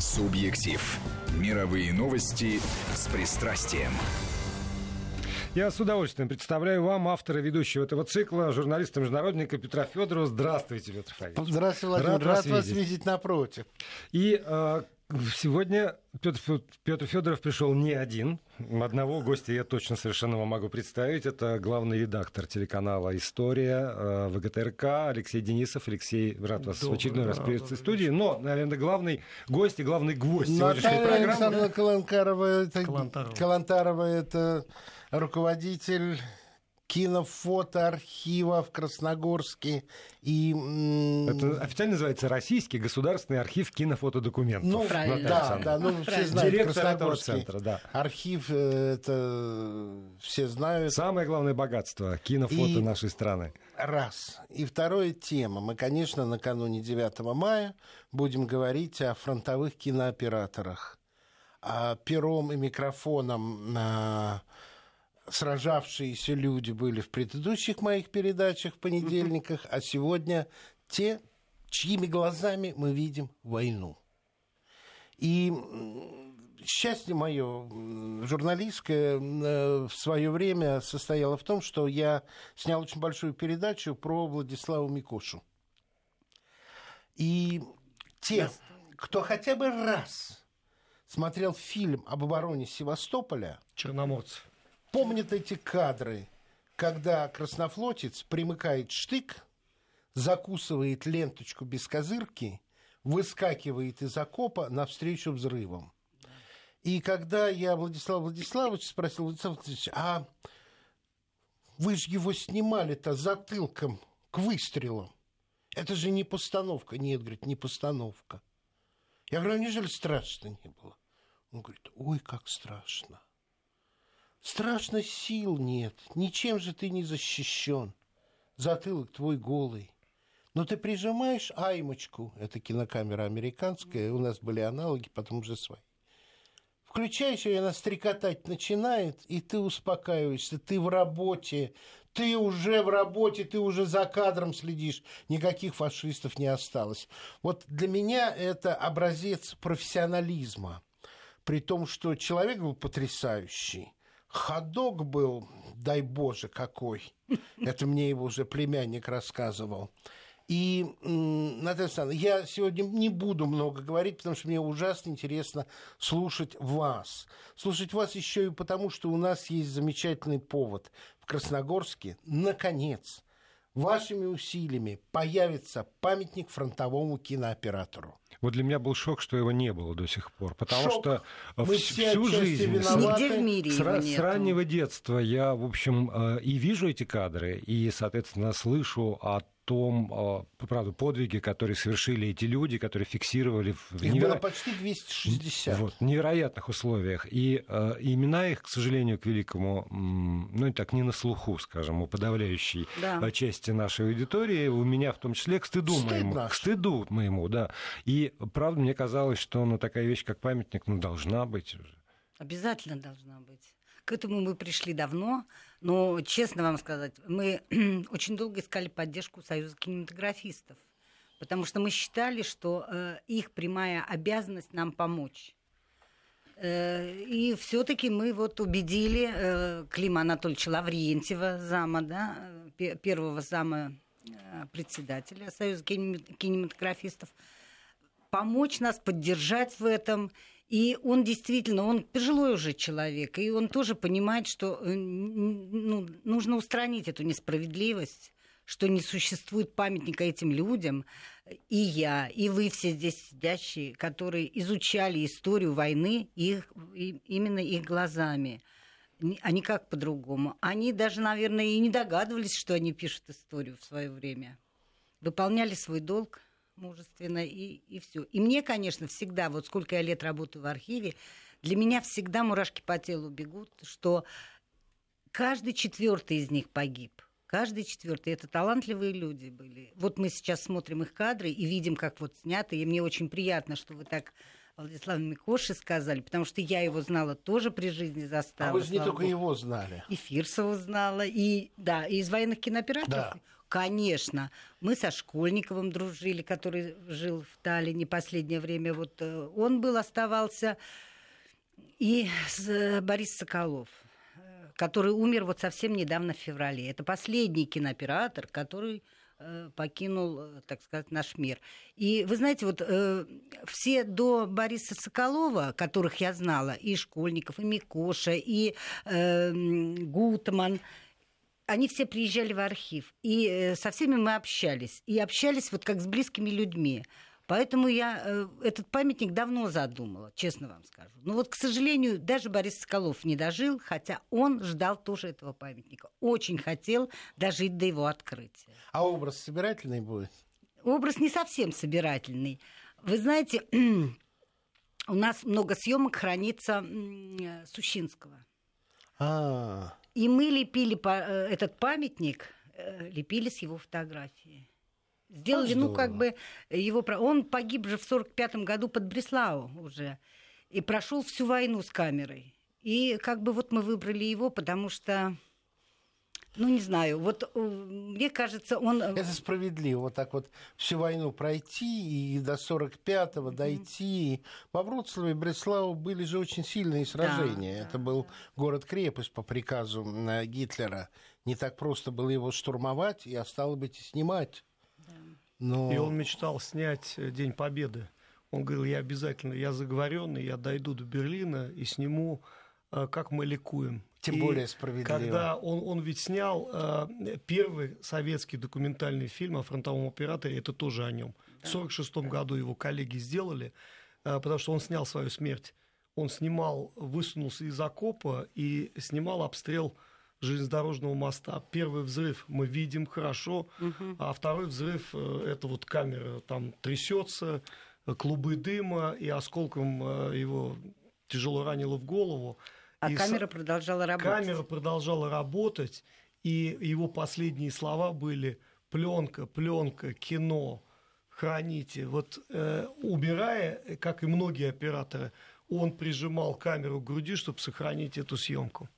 Субъектив. Мировые новости с пристрастием. Я с удовольствием представляю вам автора ведущего этого цикла, журналиста-международника Петра Федорова. Здравствуйте, Петр Федорович. Здравствуйте, Владимир. Рад, Рад вас, видеть. видеть напротив. И э, Сегодня Петр, Петр Федоров пришел не один. Одного гостя я точно совершенно вам могу представить. Это главный редактор телеканала «История» э, ВГТРК Алексей Денисов. Алексей, рад вас добрый, в очередной да, раз приветствовать в студии. Но, наверное, главный гость и главный гвоздь сегодняшней программы... Александровна Калантарова, это, Калантарова. Калантарова, это руководитель кинофотоархива в Красногорске. И, Это официально называется Российский государственный архив кинофотодокументов. Ну, правильно. Да, да, ну, все знают. Директор этого центра, да. Архив, э, это все знают. Самое главное богатство кинофото и... нашей страны. Раз. И вторая тема. Мы, конечно, накануне 9 мая будем говорить о фронтовых кинооператорах. А пером и микрофоном на сражавшиеся люди были в предыдущих моих передачах в понедельниках, а сегодня те, чьими глазами мы видим войну. И счастье мое журналистское э, в свое время состояло в том, что я снял очень большую передачу про Владислава Микошу. И те, кто хотя бы раз смотрел фильм об обороне Севастополя... Черноморцев помнят эти кадры, когда краснофлотец примыкает штык, закусывает ленточку без козырки, выскакивает из окопа навстречу взрывам. И когда я Владислав Владиславович спросил, Владислав Владиславович, а вы же его снимали-то затылком к выстрелам. Это же не постановка. Нет, говорит, не постановка. Я говорю, «А неужели страшно не было? Он говорит, ой, как страшно. Страшно сил нет, ничем же ты не защищен. Затылок твой голый. Но ты прижимаешь аймочку, это кинокамера американская, у нас были аналоги, потом уже свои. Включаешь ее, она стрекотать начинает, и ты успокаиваешься, ты в работе, ты уже в работе, ты уже за кадром следишь, никаких фашистов не осталось. Вот для меня это образец профессионализма, при том, что человек был потрясающий, ходок был, дай боже, какой. Это мне его уже племянник рассказывал. И, Наталья Александровна, я сегодня не буду много говорить, потому что мне ужасно интересно слушать вас. Слушать вас еще и потому, что у нас есть замечательный повод. В Красногорске, наконец, вашими усилиями появится памятник фронтовому кинооператору. Вот для меня был шок, что его не было до сих пор, потому шок. что Мы всю жизнь Нигде в мире с, с раннего детства я, в общем, э, и вижу эти кадры, и, соответственно, слышу о том, а, правда, подвиге, которые совершили эти люди, которые фиксировали в Их неверо... было почти 260. Вот, невероятных условиях. И э, имена их, к сожалению, к великому, ну, и так не на слуху, скажем, у подавляющей да. А, части нашей аудитории, у меня в том числе, к стыду Стыд моему. Наш. К стыду моему, да. И, правда, мне казалось, что ну, такая вещь, как памятник, ну, должна быть уже. Обязательно должна быть. К этому мы пришли давно, но, честно вам сказать, мы очень долго искали поддержку Союза кинематографистов, потому что мы считали, что э, их прямая обязанность нам помочь. Э, и все-таки мы вот убедили э, Клима Анатольевича Лаврентьева, зама, да, первого зама э, председателя Союза кинематографистов, помочь нас, поддержать в этом. И он действительно, он пожилой уже человек, и он тоже понимает, что э, ну, нужно устранить эту несправедливость что не существует памятника этим людям, и я, и вы все здесь сидящие, которые изучали историю войны их, именно их глазами, а не как по-другому. Они даже, наверное, и не догадывались, что они пишут историю в свое время. Выполняли свой долг – мужественно, и, и все. И мне, конечно, всегда, вот сколько я лет работаю в архиве, для меня всегда мурашки по телу бегут, что каждый четвертый из них погиб. Каждый четвертый это талантливые люди были. Вот мы сейчас смотрим их кадры и видим, как вот снято. И мне очень приятно, что вы так Владислав Микоши сказали, потому что я его знала тоже при жизни застала. А вы же не только Богу. его знали. И Фирсову знала, и да, и из военных кинооператоров. Да. Конечно. Мы со Школьниковым дружили, который жил в Таллине последнее время. Вот э, он был, оставался. И с- Борис Соколов э, который умер вот совсем недавно в феврале. Это последний кинооператор, который э, покинул, э, так сказать, наш мир. И вы знаете, вот э, все до Бориса Соколова, которых я знала, и Школьников, и Микоша, и э, Гутман, они все приезжали в архив, и э, со всеми мы общались, и общались вот как с близкими людьми. Поэтому я э, этот памятник давно задумала, честно вам скажу. Но вот, к сожалению, даже Борис Соколов не дожил, хотя он ждал тоже этого памятника. Очень хотел дожить до его открытия. А образ собирательный будет? Образ не совсем собирательный. Вы знаете, у нас много съемок хранится э, Сущинского. А, И мы лепили э, этот памятник, э, лепили с его фотографии. Сделали, ну, как бы его... Он погиб же в сорок пятом году под Бреслау уже. И прошел всю войну с камерой. И как бы вот мы выбрали его, потому что... Ну, не знаю, вот э, мне кажется, он... э, это справедливо. Вот так вот всю войну пройти и до 45-го дойти. Во Вроцлаве и Бреслау были же очень сильные сражения. да, это был город-крепость по приказу э, Гитлера. Не так просто было его штурмовать и, а стало быть, и снимать. Но... И он мечтал снять День Победы. Он говорил, я обязательно, я заговоренный, я дойду до Берлина и сниму, как мы ликуем. Тем И более справедливо. Когда он, он ведь снял э, первый советский документальный фильм о фронтовом операторе, это тоже о нем. В 1946 году его коллеги сделали, э, потому что он снял свою смерть. Он снимал, высунулся из окопа и снимал обстрел железнодорожного моста. Первый взрыв мы видим хорошо, а второй взрыв э, это вот камера там трясется, клубы дыма и осколком э, его тяжело ранило в голову. А И камера со- продолжала работать. Камера продолжала работать, и его последние слова были пленка, пленка, кино, храните. Вот э, убирая, как и многие операторы, он прижимал камеру к груди, чтобы сохранить эту съемку.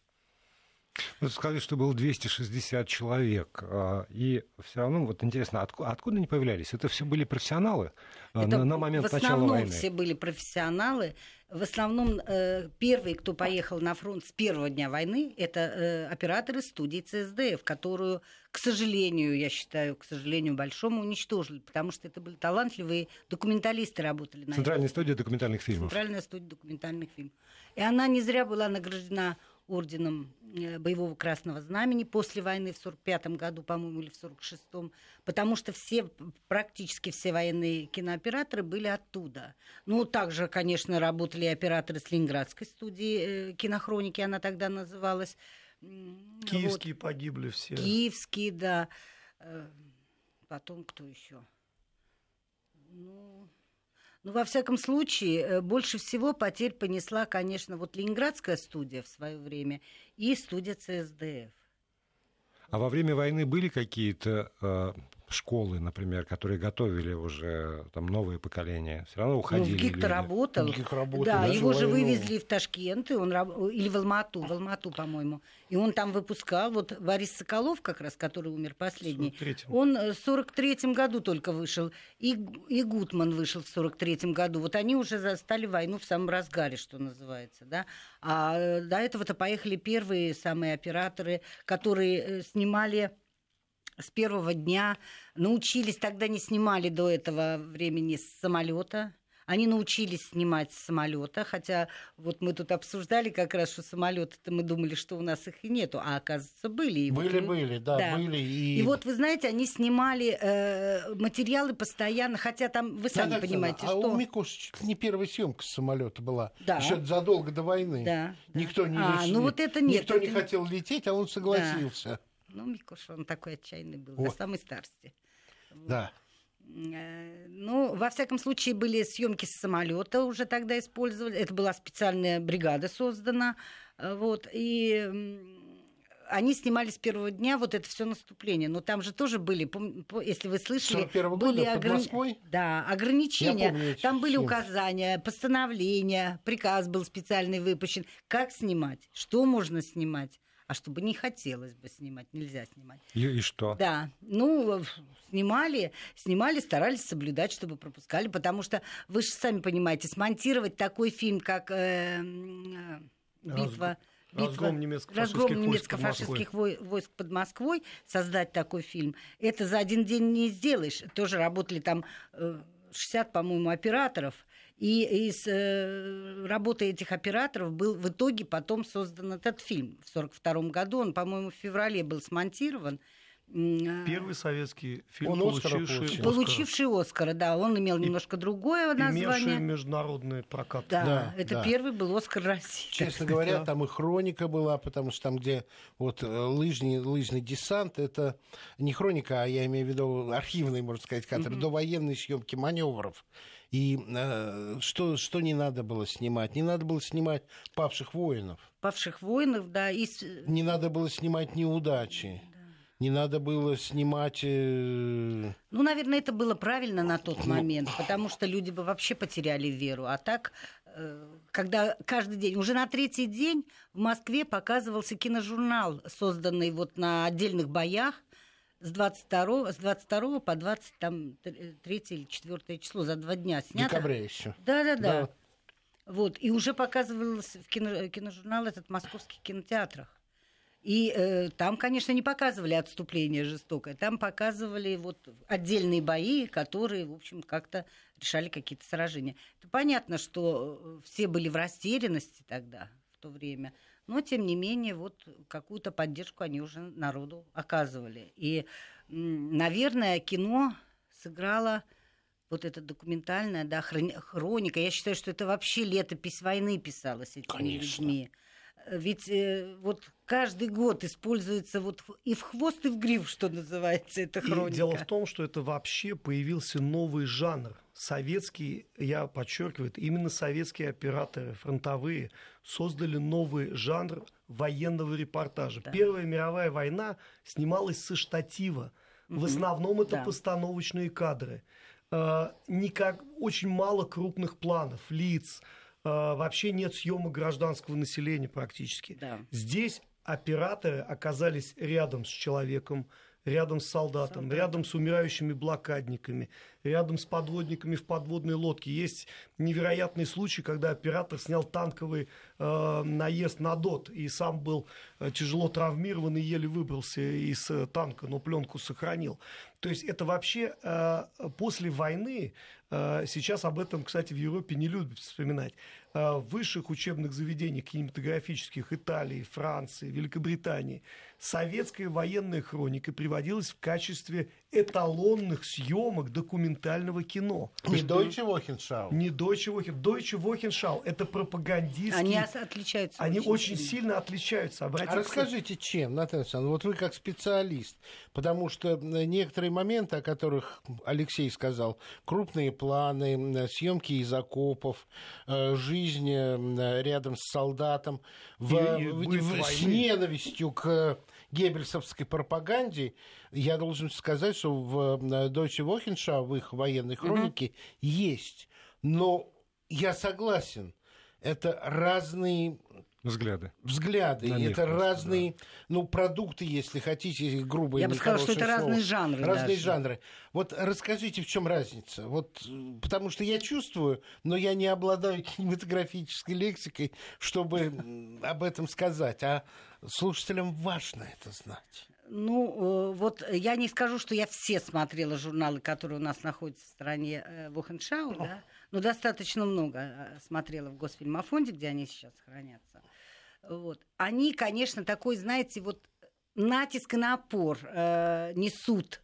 Вы сказали, что было 260 человек. а, И все равно, вот интересно, отку- откуда они появлялись? Это все были профессионалы а, Это на, на момент в начала основном войны? все были профессионалы. В основном э, первые, кто поехал на фронт с первого дня войны, это э, операторы студии ЦСДФ, которую, к сожалению, я считаю, к сожалению, большому уничтожили, потому что это были талантливые документалисты, работали на Центральная студия документальных фильмов. Центральная студия документальных фильмов. И она не зря была награждена орденом э, Боевого Красного Знамени после войны в 45 году, по-моему, или в 46-м, потому что все, практически все военные кинооператоры были оттуда. Ну, также, конечно, работали операторы с Ленинградской студии э, кинохроники, она тогда называлась. М, вот. Киевские погибли все. Киевские, да. Э, Потом кто еще? Ну, ну, во всяком случае, э, больше всего потерь понесла, конечно, вот Ленинградская студия в свое время и студия ЦСДФ. А во время войны были какие-то э, школы, например, которые готовили уже там новые поколения? Все равно Ну, уходили в ГИК-то работал. В ГИК работал, да, его же войну. вывезли в Ташкент, и он, или в Алмату, в Алмату, по-моему. И он там выпускал. Вот Борис Соколов, как раз, который умер последний, 43-м. он э, в 43-м году только вышел. И, и Гутман вышел в 43-м году. Вот они уже застали войну в самом разгаре, что называется. Да? А э, до этого-то поехали первые самые операторы, которые э, снимали с первого дня научились, тогда не снимали до этого времени с самолета. Они научились снимать с самолета, хотя вот мы тут обсуждали как раз, что самолеты-то мы думали, что у нас их и нету, а оказывается были. И вот Были, были, да, были. И, И вот вы знаете, они снимали э, материалы постоянно, хотя там вы сами Наталья понимаете, Александровна, что. А у ли не первая съемка с самолета была. Да. Еще задолго до войны. Да, да. Никто не А, ну вот это нет, Никто не это- хотел лететь, а он согласился. Ну, Микоша, он такой отчаянный был, О. до самой старости. Да. Э, Ну, во всяком случае, были съемки с самолета уже тогда использовали. Это была специальная бригада создана. Э, Вот, и они снимали с первого дня вот это все наступление. Но там же тоже были, если вы слышали, 41-го были года Москвой? Да, ограничения. Помню там были съемки. указания, постановления, приказ был специальный выпущен. Как снимать, что можно снимать. А чтобы не хотелось бы снимать, нельзя снимать. И, и что? Да, ну, снимали, снимали, старались соблюдать, чтобы пропускали, потому что вы же сами понимаете, смонтировать такой фильм, как э, э, «Битва...» Битва, разгром немецко-фашистских, разгром немецко-фашистских войск под Москвой, создать такой фильм, это за один день не сделаешь. Тоже работали там 60, по-моему, операторов. И из э, работы этих операторов был в итоге потом создан этот фильм в 1942 году. Он, по-моему, в феврале был смонтирован. А, Первый советский фильм, Он получивший Оскара. Получивший Оскара, да. Он имел немножко другое название. Имевший международный прокат. Да, Да, это да. первый был Оскар России. Честно говоря, там и хроника была, потому что там, где вот э, лыжный, лыжный десант, это не хроника, а я имею в виду архивный, можно сказать, кадр, до военной съемки маневров. И э, что, что не надо было снимать? Не надо было снимать павших воинов. Павших воинов, да. И... Не надо было снимать неудачи. Не надо было снимать... э, Ну, наверное, это было правильно на тот момент, потому что люди бы вообще потеряли веру. А так, э, когда каждый день, уже на третий день в Москве показывался киножурнал, созданный вот на отдельных боях с 22, с 22 по 23 или 4 число, за два дня снято. декабря еще. Да-да-да. Да. Вот. И уже показывался в кино, киножурнал этот в московских кинотеатрах. И э, там, конечно, не показывали отступление жестокое, там показывали вот отдельные бои, которые, в общем, как-то решали какие-то сражения. Это понятно, что э, все были в растерянности тогда, в то время, но, тем не менее, вот какую-то поддержку они уже народу оказывали. И, наверное, кино сыграло вот это документальная, да, хрони- хроника. Я считаю, что это вообще летопись войны писалась этими Конечно. людьми. Э, Ведь э, вот каждый год используется вот и в хвост, и в гриф, что называется, эта И хроника. дело в том, что это вообще появился новый жанр. Советские, я подчеркиваю, именно советские операторы фронтовые создали новый жанр военного репортажа. Да. Первая мировая война снималась со штатива. В основном это Да. постановочные кадры. Э, Никак, очень мало крупных планов, лиц. Э, Вообще нет съемок гражданского населения практически. Да. Здесь операторы оказались рядом с человеком, рядом с солдатом, рядом с умирающими блокадниками, рядом с подводниками в подводной лодке. Есть невероятный случай, когда оператор снял танковый э, наезд на ДОТ и сам был э, тяжело травмирован и еле выбрался из э, танка, но пленку сохранил. То есть это вообще э, после войны, сейчас об этом, кстати, в Европе не любят вспоминать, э, в высших учебных заведениях кинематографических Италии, Франции, Великобритании советская военная хроника приводилась в качестве эталонных съемок документального кино. Не Deutsche Wochenschau. Не Deutsche Wochen. Deutsche Wochenschau – это пропагандистские... Они отличаются. Они очень сильно отличаются. Обратите А расскажите, чем, Наталья Александровна, вот вы как специалист, потому что э, некоторые моменты, о которых Алексей сказал, крупные планы, съемки из окопов, э, жизнь э, рядом с солдатом, в, И- и в- с ненавистью к геббельсовской пропаганде, я должен сказать, что в э, Deutsche Wochenschau, в их военной хронике, есть. Но я согласен, это разные Взгляды. взгляды, На и это просто, разные, ну, продукты, если хотите, грубо Я бы сказала, что это разные жанры Разные даже. жанры. Вот расскажите, в чем разница? Вот, потому что я чувствую, но я не обладаю кинематографической лексикой, чтобы об этом сказать. А слушателям важно это знать. Ну, э, вот я не скажу, что я все смотрела журналы, которые у нас находятся в стране э, Вохеншау, да, но достаточно много э, смотрела в Госфильмофонде, где они сейчас хранятся. Вот. Они, конечно, такой, знаете, вот натиск и напор э, несут,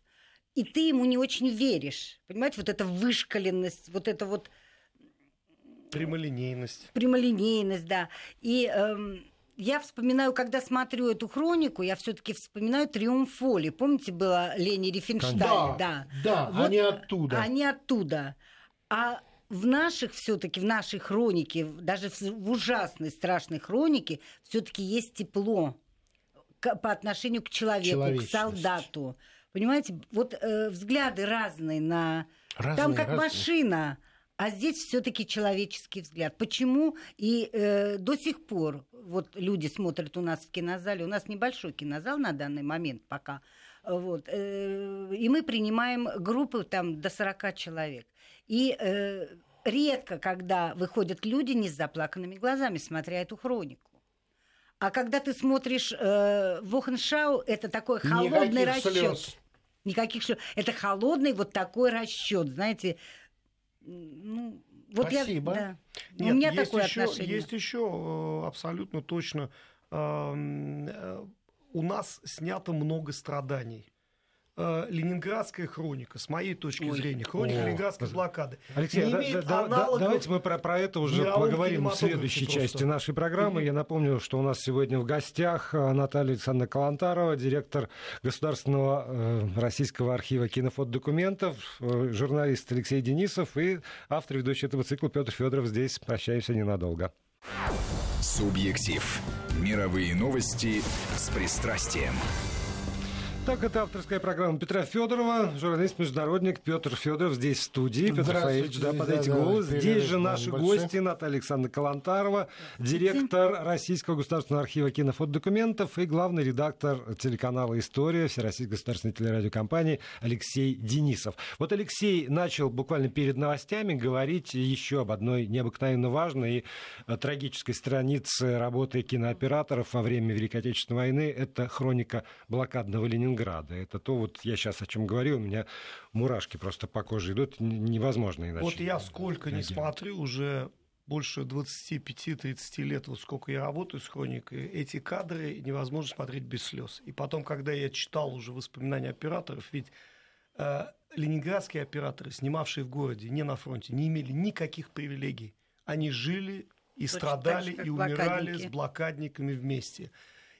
и ты ему не очень веришь. Понимаете, вот эта вышкаленность, вот это вот Прямолинейность. прямолинейность, да. И эм, я вспоминаю, когда смотрю эту хронику, я все-таки вспоминаю «Триумф воли». Помните, была Лени Рифеншталь? Да, да. да, Вот, они оттуда. Они оттуда. А в наших все-таки, в нашей хронике, даже в, ужасной, страшной хронике, все-таки есть тепло к- по отношению к человеку, к солдату. Понимаете, вот э, взгляды разные на... Разные, Там как разные. машина. А здесь все-таки человеческий взгляд. Почему и э, до сих пор вот люди смотрят у нас в кинозале, у нас небольшой кинозал на данный момент пока, вот, э, и мы принимаем группы там до 40 человек. И э, редко, когда выходят люди не с заплаканными глазами, смотря эту хронику. А когда ты смотришь э, Вохеншау, это такой холодный Никаких расчет. слез. Никаких слез. Это холодный вот такой расчет, знаете. Ну, вот Спасибо. Я, да. Нет, У меня есть такое еще, отношение. Есть еще э, абсолютно точно. эм, э, У нас снято много страданий. Э, Ленинградская хроника, с моей точки Ой. зрения, хроника О, Ленинградской блокады, Алексей, не да- имеет да- да- давайте мы про, про это уже поговорим в следующей просто. части нашей программы. Я напомню, что у нас сегодня в гостях э, Наталья Александровна Калантарова, директор Государственного э, российского архива кинофотодокументов, э, журналист Алексей Денисов и автор ведущий этого цикла Петр Федоров. Здесь прощаемся ненадолго. Субъектив. Мировые новости с пристрастием. Так, это авторская программа Петра Федорова, журналист-международник Петр Федоров здесь в студии. Петр Фаевич, да, да, подайте да, голос. перерыв, Здесь же да, наши небольшой. гости Наталья Александровна Калантарова, директор Российского государственного архива кинофотодокументов и главный редактор телеканала «История» Всероссийской государственной телерадиокомпании Алексей Денисов. Вот Алексей начал буквально перед новостями говорить еще об одной необыкновенно важной и э, трагической странице работы кинооператоров во время Великой Отечественной войны. Это хроника блокадного Ленинграда. Это то, вот я сейчас о чем говорю, у меня мурашки просто по коже идут, невозможно иначе. Вот я сколько не смотрю, уже больше 25-30 лет, вот сколько я работаю с хроникой, эти кадры невозможно смотреть без слез. И потом, когда я читал уже воспоминания операторов, ведь э, ленинградские операторы, снимавшие в городе, не на фронте, не имели никаких привилегий. Они жили и Точно страдали, так же, как и умирали блокадники. с блокадниками вместе.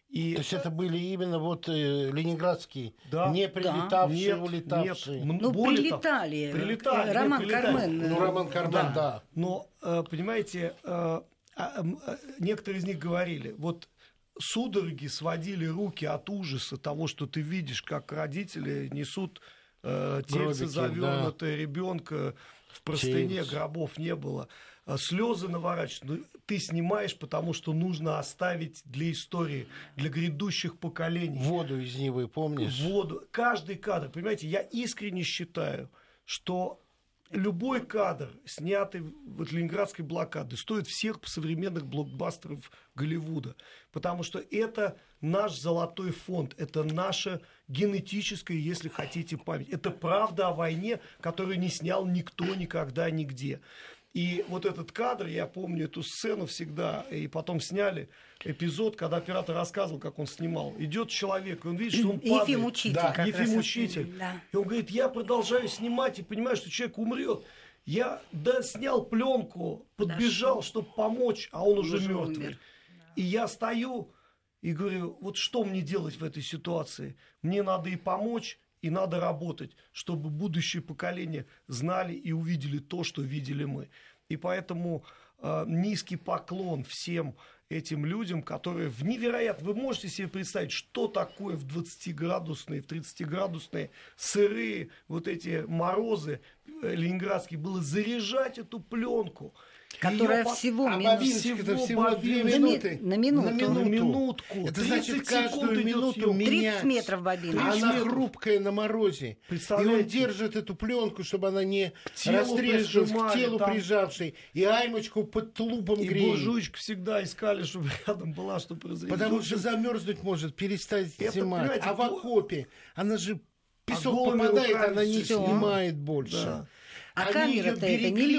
И То есть это были именно вот э, ленинградские, Да. не прилетавшие, нет, улетавшие. нет, Ну, более того, прилетали. прилетали, Э, Роман прилетали. Кармен. Ну, э, Роман Кармен, да. Но, э, понимаете, а, некоторые из них говорили, вот судороги сводили руки от ужаса того, что ты видишь, как родители несут э, тельце завернутое ребенка в простыне, Тельце. гробов не было. А Слезы наворачиваются. Ну, ты снимаешь, потому что нужно оставить для истории, для грядущих поколений Воду из Нивы, помнишь? воду. Каждый кадр, понимаете, я искренне считаю, что любой кадр, снятый от ленинградской блокады, стоит всех современных блокбастеров Голливуда. Потому что это наш золотой фонд, это наша генетическая, если хотите, память. Это правда о войне, которую не снял никто никогда нигде. И вот этот кадр, я помню эту сцену всегда, и потом сняли эпизод, когда оператор рассказывал, как он снимал. Идет человек, и он видит, что он падает. Ефим Учитель. Да, Ефим Учитель. Да. И он говорит, я продолжаю снимать и понимаю, что человек умрет. Я да, снял пленку, подбежал, чтобы помочь, а он уже уже мертвый. умер. И я стою и говорю, вот что мне делать в этой ситуации? Мне надо и помочь, и надо работать, чтобы будущее поколение знали и увидели то, что видели мы. И поэтому э, низкий поклон всем этим людям, которые в невероятно... Вы можете себе представить, что такое в 20-градусные, в 30-градусные сырые вот эти морозы э, ленинградские было заряжать эту пленку. Которая по- всего А минут- всего всего две минуты. На минуту. На минутку. Это 30 значит, каждую минуту съемка. 30 менять. метров бобина. А 30 Она метров. хрупкая на морозе. И он держит эту пленку, чтобы она не растрескалась, к телу там- прижавшей. И аймочку под тулупом И греет. буржуечку всегда искали, чтобы рядом была, чтобы разрезать. Потому что замерзнуть может, перестать Это, снимать. понимаете, А в окопе она же песок голыми попадает, руками она не снимает больше. Да. А Они камера-то это не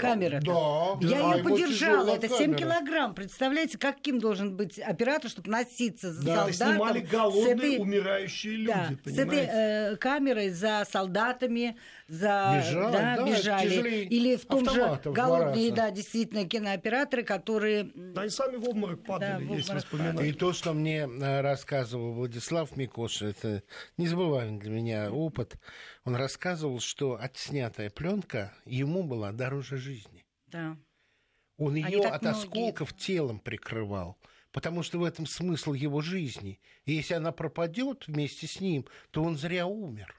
Камера. Да. Я да, ее подержала. Это 7 камера. килограмм. Представляете, каким должен быть оператор, чтобы носиться за Да. Солдатом. снимали с голодные, этой- умирающие люди, Да, с этой э, камерой за солдатами, за Бежали, да, да, бежали. Или в том же голодные, да, действительно кинооператоры, которые Да, они сами в обморок падали, в есть обморок воспоминания. И то, что мне э, рассказывал Владислав Микоша, это незабываемый для меня опыт. Он рассказывал, что отснятая пленка ему была дороже жизни. да. Он ее от многие. осколков телом прикрывал, потому что в этом смысл его жизни. И если она пропадет вместе с ним, то он зря умер.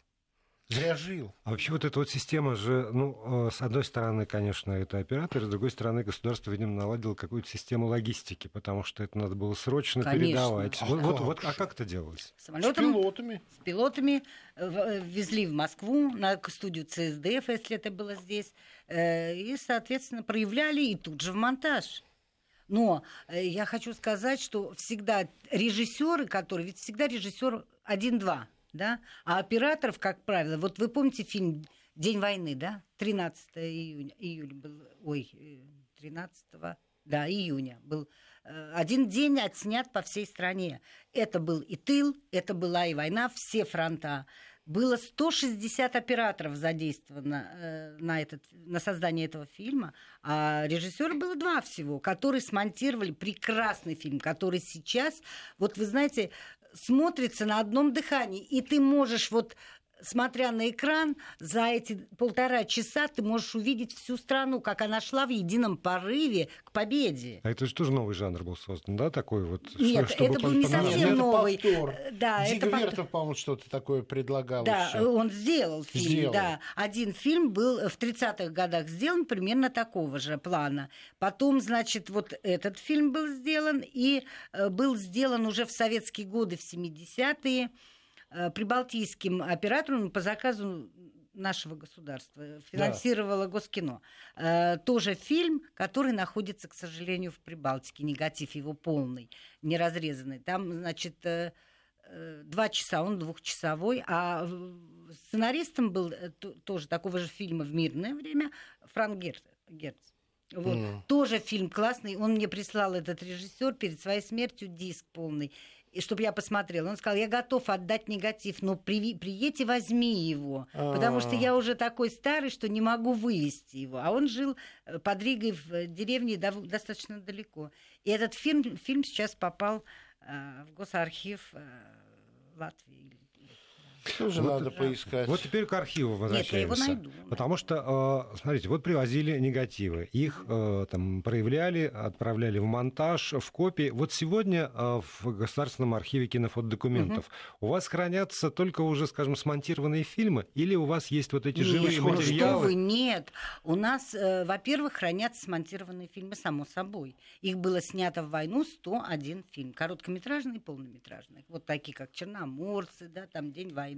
Зря жил. А вообще вот эта вот система же, ну, э, с одной стороны, конечно, это оператор, с другой стороны, государство, видимо, наладило какую-то систему логистики, потому что это надо было срочно Конечно. передавать. А вот, вот, как вот, а как это делалось? С Самолетом пилотами. с пилотами э, в- везли в Москву на студию ЦСДФ, если это было здесь, э, и, соответственно, проявляли и тут же в монтаж. Но я хочу сказать, что всегда режиссеры, которые, ведь всегда режиссер один-два, да, а операторов, как правило, вот вы помните фильм День войны, да, 13 июня, июля был, ой, э, 13 да, июня был э, один день отснят по всей стране. Это был и тыл, это была и война, все фронта. Было 160 операторов задействовано э, на, этот, на создание этого фильма, а режиссера было два всего, которые смонтировали прекрасный фильм, который сейчас, вот вы знаете, смотрится на одном дыхании, и ты можешь вот смотря на экран, за эти полтора часа ты можешь увидеть всю страну, как она шла в едином порыве к победе. А это же тоже новый жанр был создан, да, такой вот? Нет, чтобы это был не по- Нет, совсем это новый. повтор. Да, это повтор. Дигвертов, по-моему, что-то такое предлагал Да, еще. он сделал фильм, Сделал. да. Один фильм был в 30-х годах сделан примерно такого же плана. Потом, значит, вот этот фильм был сделан, и э, был сделан уже в советские годы, в 70-е, э, прибалтийским оператором по заказу нашего государства. Финансировало Госкино. Э, тоже фильм, который находится, к сожалению, в Прибалтике. Негатив его полный, неразрезанный. Там, значит, э, э, два часа, он двухчасовой, а сценаристом был э, то- тоже такого же фильма в мирное время Франк Гер- Герц. Вот. Мгм. Тоже фильм классный. Он мне прислал этот режиссер перед своей смертью диск полный. И чтобы я посмотрела. Он сказал, я готов отдать негатив, но приви- приедь и возьми его. Потому что А. я уже такой старый, что не могу вывести его. А он жил э, под Ригой в э, деревне достаточно далеко. И этот фильм, фильм сейчас попал э, в Госархив э, Латвии. Тоже Вот надо поискать. Вот теперь к архиву Нет, я его возвращаемся. найду. Потому что, э, смотрите, вот привозили негативы, их э, там проявляли, отправляли в монтаж, в копии. Вот сегодня э, в Государственном архиве кинофотодокументов у вас хранятся только уже, скажем, смонтированные фильмы, или у вас есть вот эти Нет, живые ну что материалы? вы, нет. У нас, во-первых, хранятся смонтированные фильмы, само собой. Их было снято в войну 101 фильм. Короткометражные и полнометражные. Вот такие, как «Черноморцы», да, там «День войны»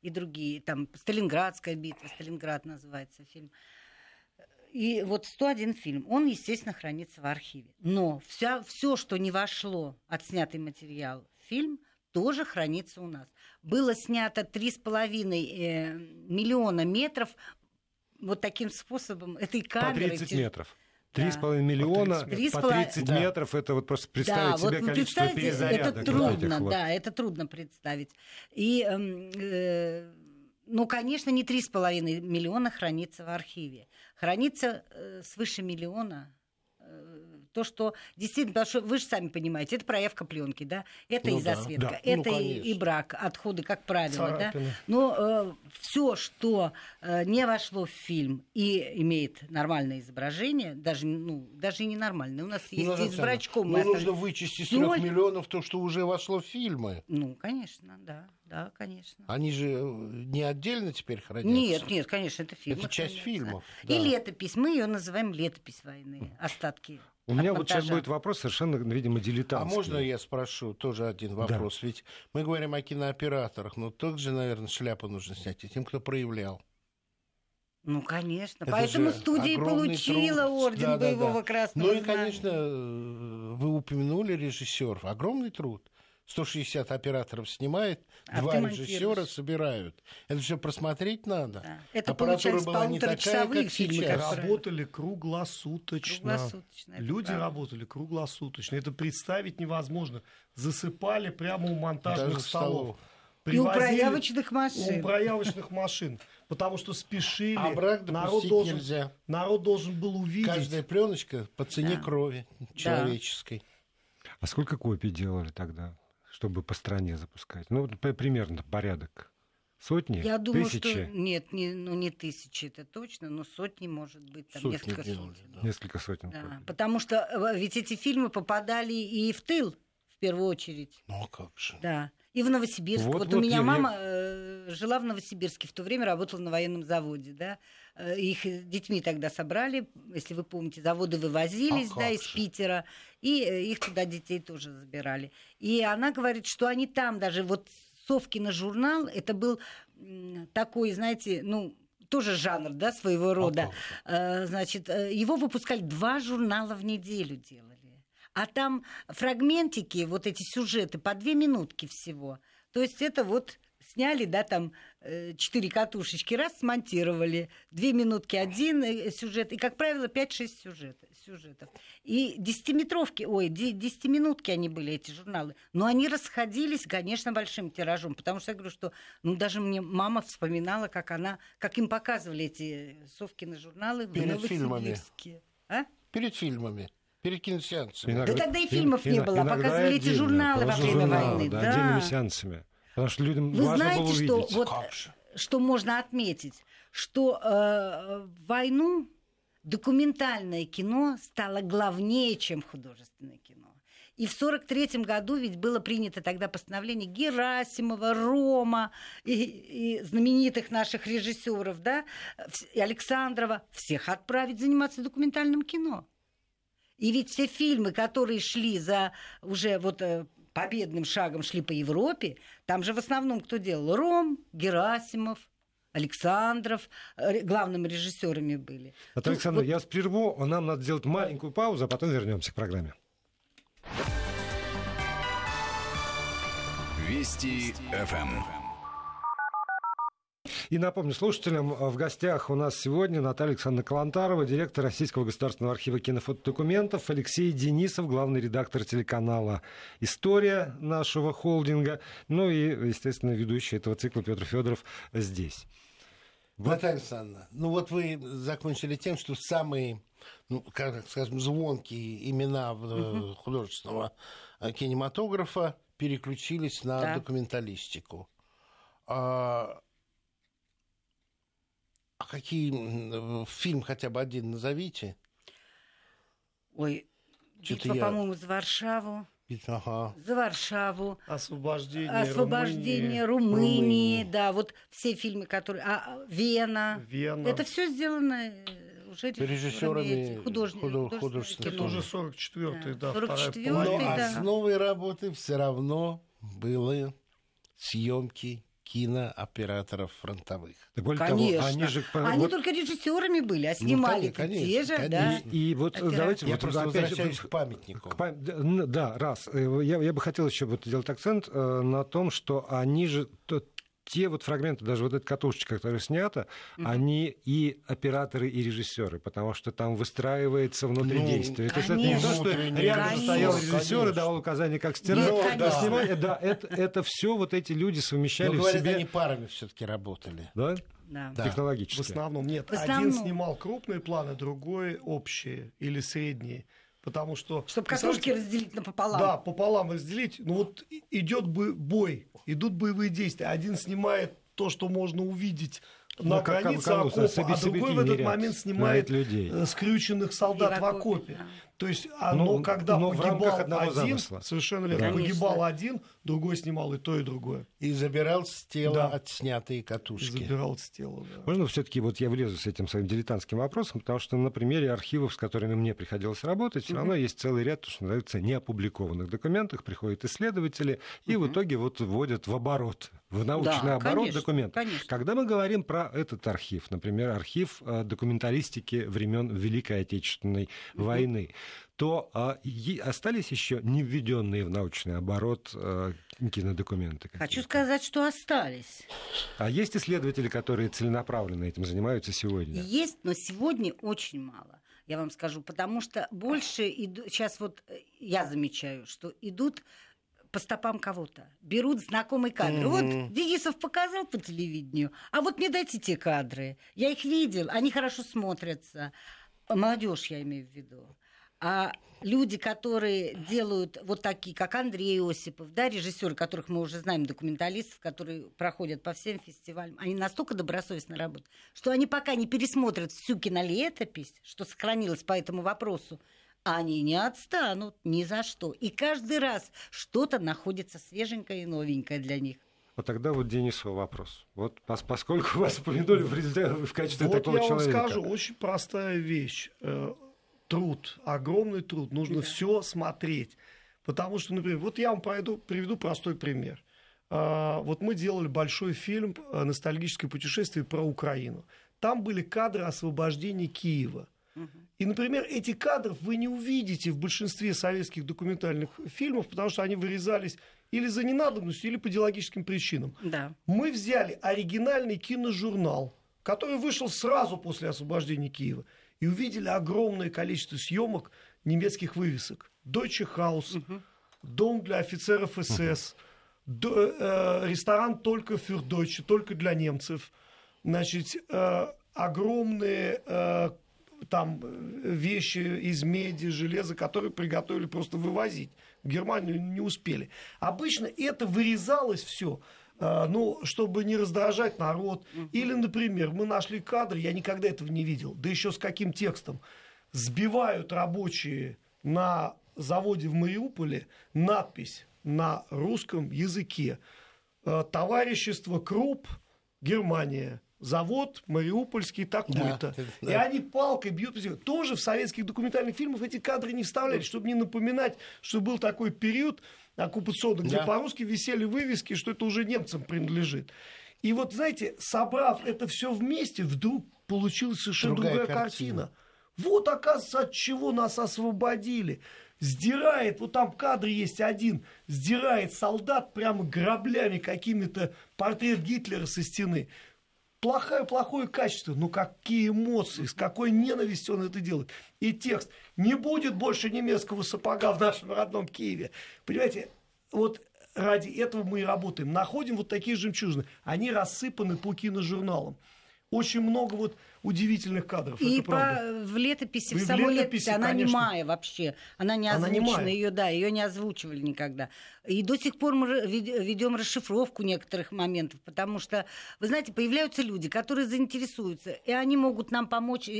и другие. Там «Сталинградская битва», «Сталинград» называется фильм. И вот 101 фильм, он, естественно, хранится в архиве. Но вся, все, что не вошло, отснятый материал, в фильм, тоже хранится у нас. Было снято 3,5 э, миллиона метров вот таким способом, этой По камерой. 30 тяж- метров. Да. Три с половиной миллиона Три с по половиной- 30 Да. метров, это вот просто представить да, себе вот количество перезарядок. это этих трудно, вот. да, это трудно представить. И, эм, э, ну, конечно, не 3,5 миллиона хранится в архиве. Хранится э, свыше миллиона то, что действительно, потому что вы же сами понимаете, это проявка пленки, да, это Ну и да, засветка, да. Ну, это и, и брак, отходы, как правило, да. Царапины. Но все, что э, не вошло в фильм и имеет нормальное изображение, даже, ну, даже и ненормальное. У нас есть Ну, и с брачком. ну, нужно вычесть из Ноль. трех миллионов то, что уже вошло в фильмы. Ну, конечно, да, да, конечно. Они же э, не отдельно теперь хранятся. Нет, нет, конечно, это фильм. Это часть фильмов, да. И летопись. Мы ее называем летопись войны. Остатки. У меня от вот сейчас будет вопрос совершенно, видимо, А дилетантский. можно я спрошу тоже один вопрос? Ведь мы говорим о кинооператорах, но также, наверное, шляпу нужно снять и тем, кто проявлял. Ну, конечно. Это Поэтому же студия получила труд. орден Да, да, да. боевого красного Ну и, знамени. конечно, э, вы упомянули режиссеров. Огромный труд. 160 операторов снимает, А два режиссера собирают. Это все просмотреть надо. Да. Это Аппаратура получались была не такая, как фильмы, сейчас. Работали круглосуточно. Круглосуточно, Люди правда. работали круглосуточно. Это представить невозможно. Засыпали прямо у монтажных Даже столов. И у проявочных машин. У проявочных машин. Потому что спешили. А брак народ, должен, нельзя. народ должен был увидеть. Каждая пленочка по цене Да. крови человеческой. А сколько копий делали тогда, чтобы по стране запускать? Ну, примерно порядок. Сотни? Я думаю, Тысячи? что нет, не, ну не тысячи, это точно, но сотни, может быть, там Сотни несколько делали, сотен. да. Несколько сотен Да, копий. потому что э, ведь эти фильмы попадали и в тыл, в первую очередь. Ну а как же? Да. И в Новосибирске. Вот, Вот, вот у меня я- мама э, жила в Новосибирске, в то время работала на военном заводе, да. Э, Их детьми тогда собрали, если вы помните, заводы вывозились, А да, из же. Питера, и э, их туда детей тоже забирали. И она говорит, что они там даже, вот Совкина журнал, это был такой, знаете, ну, тоже жанр, да, своего рода. Э, Значит, его выпускали два журнала в неделю делали. А там фрагментики, вот эти сюжеты, по две минутки всего. То есть это вот сняли, да, там э, четыре катушечки, раз смонтировали, две минутки один э, сюжет, и, как правило, 5-6 сюжетов, сюжетов. И десятиметровки, ой, де- десятиминутки они были, эти журналы, но они расходились, конечно, большим тиражом, потому что я говорю, что, ну, даже мне мама вспоминала, как она, как им показывали эти Совкины журналы в Перед фильмами. Новосибирске. А? Перед фильмами, перед киносеансами. Иногда- Да тогда и фильмов не было, а иногда показывали эти журналы во время журналы, войны, Да, да. отдельными сеансами. Потому что людям Вы важно знаете, было что увидеть. вот Как же. что можно отметить, что э, в войну документальное кино стало главнее, чем художественное кино. И в 43 году ведь было принято тогда постановление Герасимова, Рома и, и знаменитых наших режиссеров, да, и Александрова, всех отправить заниматься документальным кино. И ведь все фильмы, которые шли за уже вот э, победным шагом шли по Европе, там же в основном кто делал? Ром, Герасимов, Александров, э, главными режиссерами были. Вот, Ну, Александр, вот- я вас прерву, нам надо сделать маленькую паузу, а потом вернемся к программе. Вести ФМ. И напомню слушателям, в гостях у нас сегодня Наталья Александровна Калантарова, директор Российского государственного архива кинофотодокументов, Алексей Денисов, главный редактор телеканала «История» нашего холдинга, ну и, естественно, ведущий этого цикла Петр Федоров здесь. Вот. Наталья Александровна, ну вот вы закончили тем, что самые, ну, как скажем, звонкие имена э, художественного э, кинематографа переключились на Да. документалистику. А, а какие фильм хотя бы один назовите? Ой, битва, я- по-моему, за Варшаву, Ага. за Варшаву, Освобождение, освобождение Румынии, Румынии, да, вот все фильмы, которые... А, а, Вена. Вена. Это все сделано э, уже Режиссерами этих художников, худо- художественного художественного Это уже 44-й, Да, да, вторая 44-й, Но половина. да. основой работы все равно были съемки кинооператоров фронтовых. Так более Конечно. того, они же... Они вот- только режиссерами были, а снимали конечно, те же, да. конечно. И вот Оператор. давайте Я вот просто опять к памятнику. К пам- да, раз. Э, Я, я бы хотел еще вот сделать акцент э, на том, что они же то- те вот фрагменты, даже вот эта катушечка, которая снята, они и операторы, и режиссеры, потому что там выстраивается внутри Ну, действие. То есть это не то, что Внутренний рядом Конечно. стоял режиссер и давал указания, как стирать, Нет, как конечно. снимать. Да, это, это все вот эти люди совмещали Но, в говорят, себе они парами все-таки работали. да, Да. Да. В технологически. основном нет. В основном. Один снимал крупные планы, другой общие или средние. Потому что... Чтобы катушки разделить напополам. Да, пополам разделить. Ну вот идет бы- бой, идут боевые действия. Один снимает то, что можно увидеть Ну, на как- границе как- окопа, а другой в этот ряд момент снимает людей. э, скрюченных солдат в окопе. да. То есть, а, но Ну, когда но погибал одного один, замысла. совершенно верно, Конечно. погибал один, другой снимал и то, и другое. И забирал с тела Да. отснятые катушки. Забирал с тела. да. Можно все-таки вот я влезу с этим своим дилетантским вопросом, потому что на примере архивов, с которыми мне приходилось работать, все равно есть целый ряд, то, что называется, неопубликованных документов, приходят исследователи и в итоге вот вводят в оборот, в научный Да, оборот конечно, документ. конечно. Когда мы говорим про этот архив, например, архив э, документалистики времен Великой Отечественной войны, то а, остались еще не введенные в научный оборот э, кинодокументы. Хочу какие-то? сказать, что остались. А есть исследователи, которые целенаправленно этим занимаются сегодня? Есть, но сегодня очень мало. Я вам скажу, потому что больше иду... сейчас вот э, я замечаю, что идут по стопам кого-то. Берут знакомый кадр. Мгм. Вот Денисов показал по телевидению, а вот мне дайте те кадры. Я их видел, они хорошо смотрятся. Молодежь я имею в виду. А люди, которые делают вот такие, как Андрей Осипов, да, режиссеры, которых мы уже знаем, документалистов, которые проходят по всем фестивалям, они настолько добросовестно работают, что они пока не пересмотрят всю кинолетопись, что сохранилось по этому вопросу, они не отстанут ни за что. И каждый раз что-то находится свеженькое и новенькое для них. Вот тогда вот Денису вопрос. Вот пос- поскольку вас упомянули в, в качестве Вот такого я вам человека. скажу, очень простая вещь. Труд, огромный труд. Нужно все смотреть. Потому что, например, вот я вам пройду, приведу простой пример. А, Вот мы делали большой фильм э, «Ностальгическое путешествие» про Украину. Там были кадры освобождения Киева. И, например, эти кадры вы не увидите в большинстве советских документальных фильмов, потому что они вырезались или за ненадобностью, или по идеологическим причинам. Да. Мы взяли оригинальный киножурнал, который вышел сразу после освобождения Киева, и увидели огромное количество съемок немецких вывесок. Deutsche Haus, дом для офицеров СС, до- э, ресторан только für Deutsche, только для немцев. Значит, э, огромные э, там э, вещи из меди, железа, которые приготовили просто вывозить. В Германию не успели. Обычно это вырезалось все, ну, чтобы не раздражать народ. Или, например, мы нашли кадр, я никогда этого не видел, да еще с каким текстом. Сбивают рабочие на заводе в Мариуполе надпись на русском языке. Э, Товарищество Круп, Германия. Завод Мариупольский такой-то. Да, И да. они палкой бьют. Тоже в советских документальных фильмах эти кадры не вставляли, чтобы не напоминать, что был такой период оккупационный, где Да. по-русски висели вывески, что это уже немцам принадлежит. И вот, знаете, собрав это все вместе, вдруг получилась совершенно Другая другая, картина. картина. Вот, оказывается, от чего нас освободили. Сдирает, вот там кадр есть один, сдирает солдат прямо граблями какими-то портрет Гитлера со стены. Плохое, плохое качество, но какие эмоции, с какой ненавистью он это делает. И текст. Не будет больше немецкого сапога в нашем родном Киеве. Понимаете, вот ради этого мы и работаем. Находим вот такие жемчужины. Они рассыпаны по киножурналам. Очень много вот удивительных кадров. И это по, в летописи, И в самой летописи, летописи, она конечно. немая вообще. Она не Она озвучена, немая. ее, да, ее не озвучивали никогда. И до сих пор мы ведем расшифровку некоторых моментов, потому что, вы знаете, появляются люди, которые заинтересуются, и они могут нам помочь,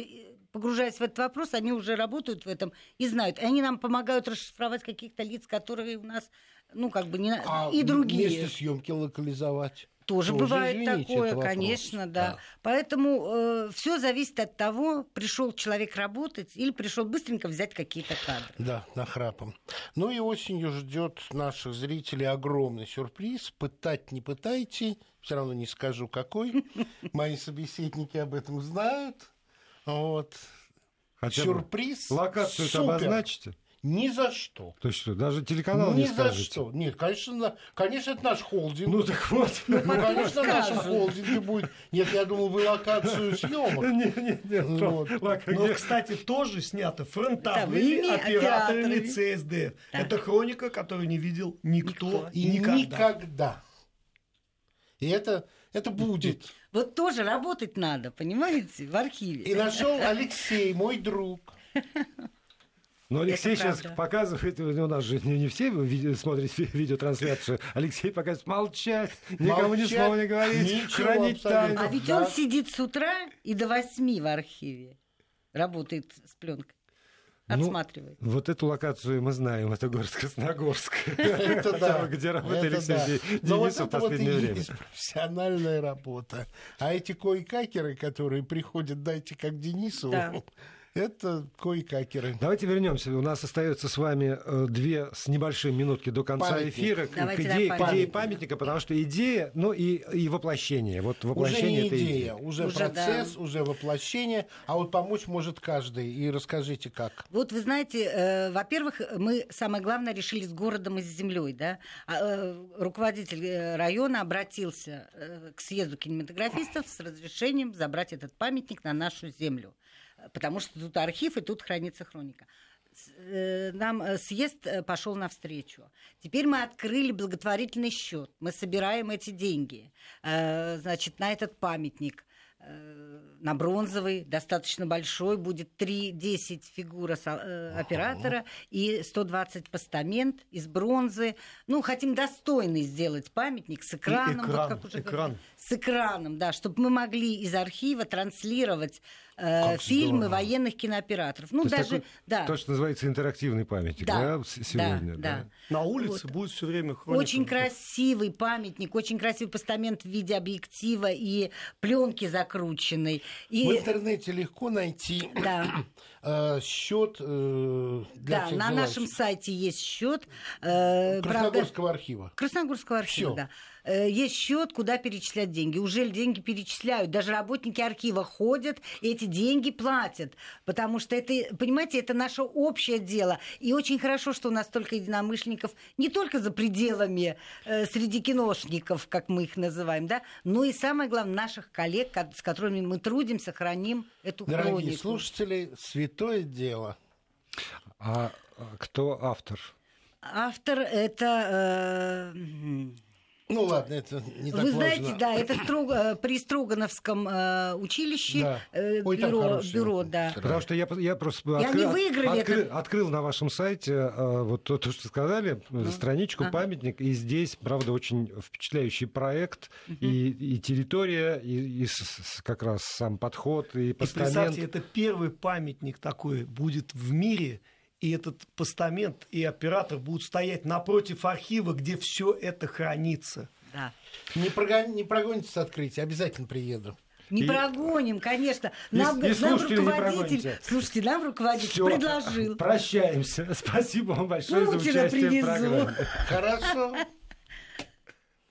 погружаясь в этот вопрос, они уже работают в этом и знают. И они нам помогают расшифровать каких-то лиц, которые у нас, ну, как бы, не... А и другие. Место съемки локализовать. Тоже, Тоже, бывает извините, такое, конечно, да. Да. Поэтому все зависит от того, пришел человек работать или пришел быстренько взять какие-то кадры. Да, нахрапом. Ну и осенью ждет наших зрителей огромный сюрприз. Пытать не пытайте, все равно не скажу какой. Мои собеседники об этом знают. Вот. Хотя Сюрприз. Локацию супер. обозначите? Ни за что. То есть что, даже телеканал Ни не за скажете? что. Нет, конечно, конечно, это наш холдинг. Ну так вот. Ну, конечно, скажут. холдинге будет. Нет, я думал, вы локацию съемок. Нет, нет, нет. Вот. Лака, Но, где- кстати, тоже снято Фронтовыми операторами. Да. Это хроника, которую не видел никто, Никто. И никогда. никогда. И это, это будет. Вот тоже работать надо, понимаете, в архиве. И нашел Алексей, мой друг. Но Алексей Это сейчас правда. показывает, у нас же не, не все виде- смотрят ви- видеотрансляцию. Алексей показывает молчать, никому ни Молчать, слова не говорить, ничего хранить тайну. А ведь Да. он сидит с утра и до восьми в архиве. Работает с пленкой. Ну, Отсматривает. Вот эту локацию мы знаем, это город Красногорск. Это да. Где работает Это Алексей Денисов в последнее время. профессиональная работа. А эти кой-какеры, которые приходят, дайте как Денису. это кой-какеры. Давайте вернемся. У нас остается с вами э, две с небольшим минутки до конца Памятник. эфира к Давайте, да, идее, к идее памятник. памятника, потому что идея, ну и, и воплощение. Вот Уже воплощение не этой идея, идеи. уже, Уже, процесс, уже воплощение, а вот помочь может каждый. И расскажите, как. Вот вы знаете, э, во-первых, мы самое главное решили с городом и с землей, да. А, э, руководитель э, района обратился э, к съезду кинематографистов с разрешением забрать этот памятник на нашу землю, потому что тут архив и тут хранится хроника. Э, Нам э, съезд э, пошел навстречу. Теперь мы открыли благотворительный счет. Мы собираем эти деньги, значит, на этот памятник на бронзовый, достаточно большой, будет 3-10 фигура оператора и 120 постамент из бронзы. Ну, хотим достойный сделать памятник с экраном. вот экран, как уже экран. говорили. С экраном, да, чтобы мы могли из архива транслировать э, Как фильмы здорово. военных кинооператоров. Ну, То даже, такой, да. То, что называется интерактивный памятник, да, Да, сегодня? да, да. На улице Вот. будет все время хроника. Очень красивый памятник, очень красивый постамент в виде объектива и пленки закрученной. В И, интернете легко найти да, э, счет э, для да, всех на нашем сайте есть счет. э, правда- Красногорского архива. Красногорского архива, Всё. да. Э, Есть счет, куда перечислять деньги. Уже деньги перечисляют. Даже работники архива ходят, и эти деньги платят. Потому что это, понимаете, это наше общее дело. И очень хорошо, что у нас столько единомышленников не только за пределами, э, среди киношников, как мы их называем, да, но и самое главное, наших коллег, ко- с которыми мы трудимся, храним эту Дорогие хронику. слушатели, святое дело. А а кто автор? Автор это... э, Ну ладно, это не так Вы знаете, важно. да, это Строг- э, при Строгановском э, училище Да. э, Ой, бюро, бюро, да. Потому что я, я просто И они открыл, выиграли открыл, это. открыл на вашем сайте э, вот то, то, что сказали, Ну, страничку, ага. памятник, и здесь, правда, очень впечатляющий проект, и, и территория, и, и с- с- как раз сам подход, и И постамент. представьте, это первый памятник такой будет в мире, и этот постамент и оператор будут стоять напротив архива, где все это хранится. да. Не, прогон- не прогоните с открытия, обязательно приеду. Не И- прогоним, конечно. И- Нам, и нам слушатели не руководитель, прогоните. слушайте, нам руководитель Всё, предложил. Прощаемся. Спасибо вам большое за Путина участие в привезу. программе. Хорошо.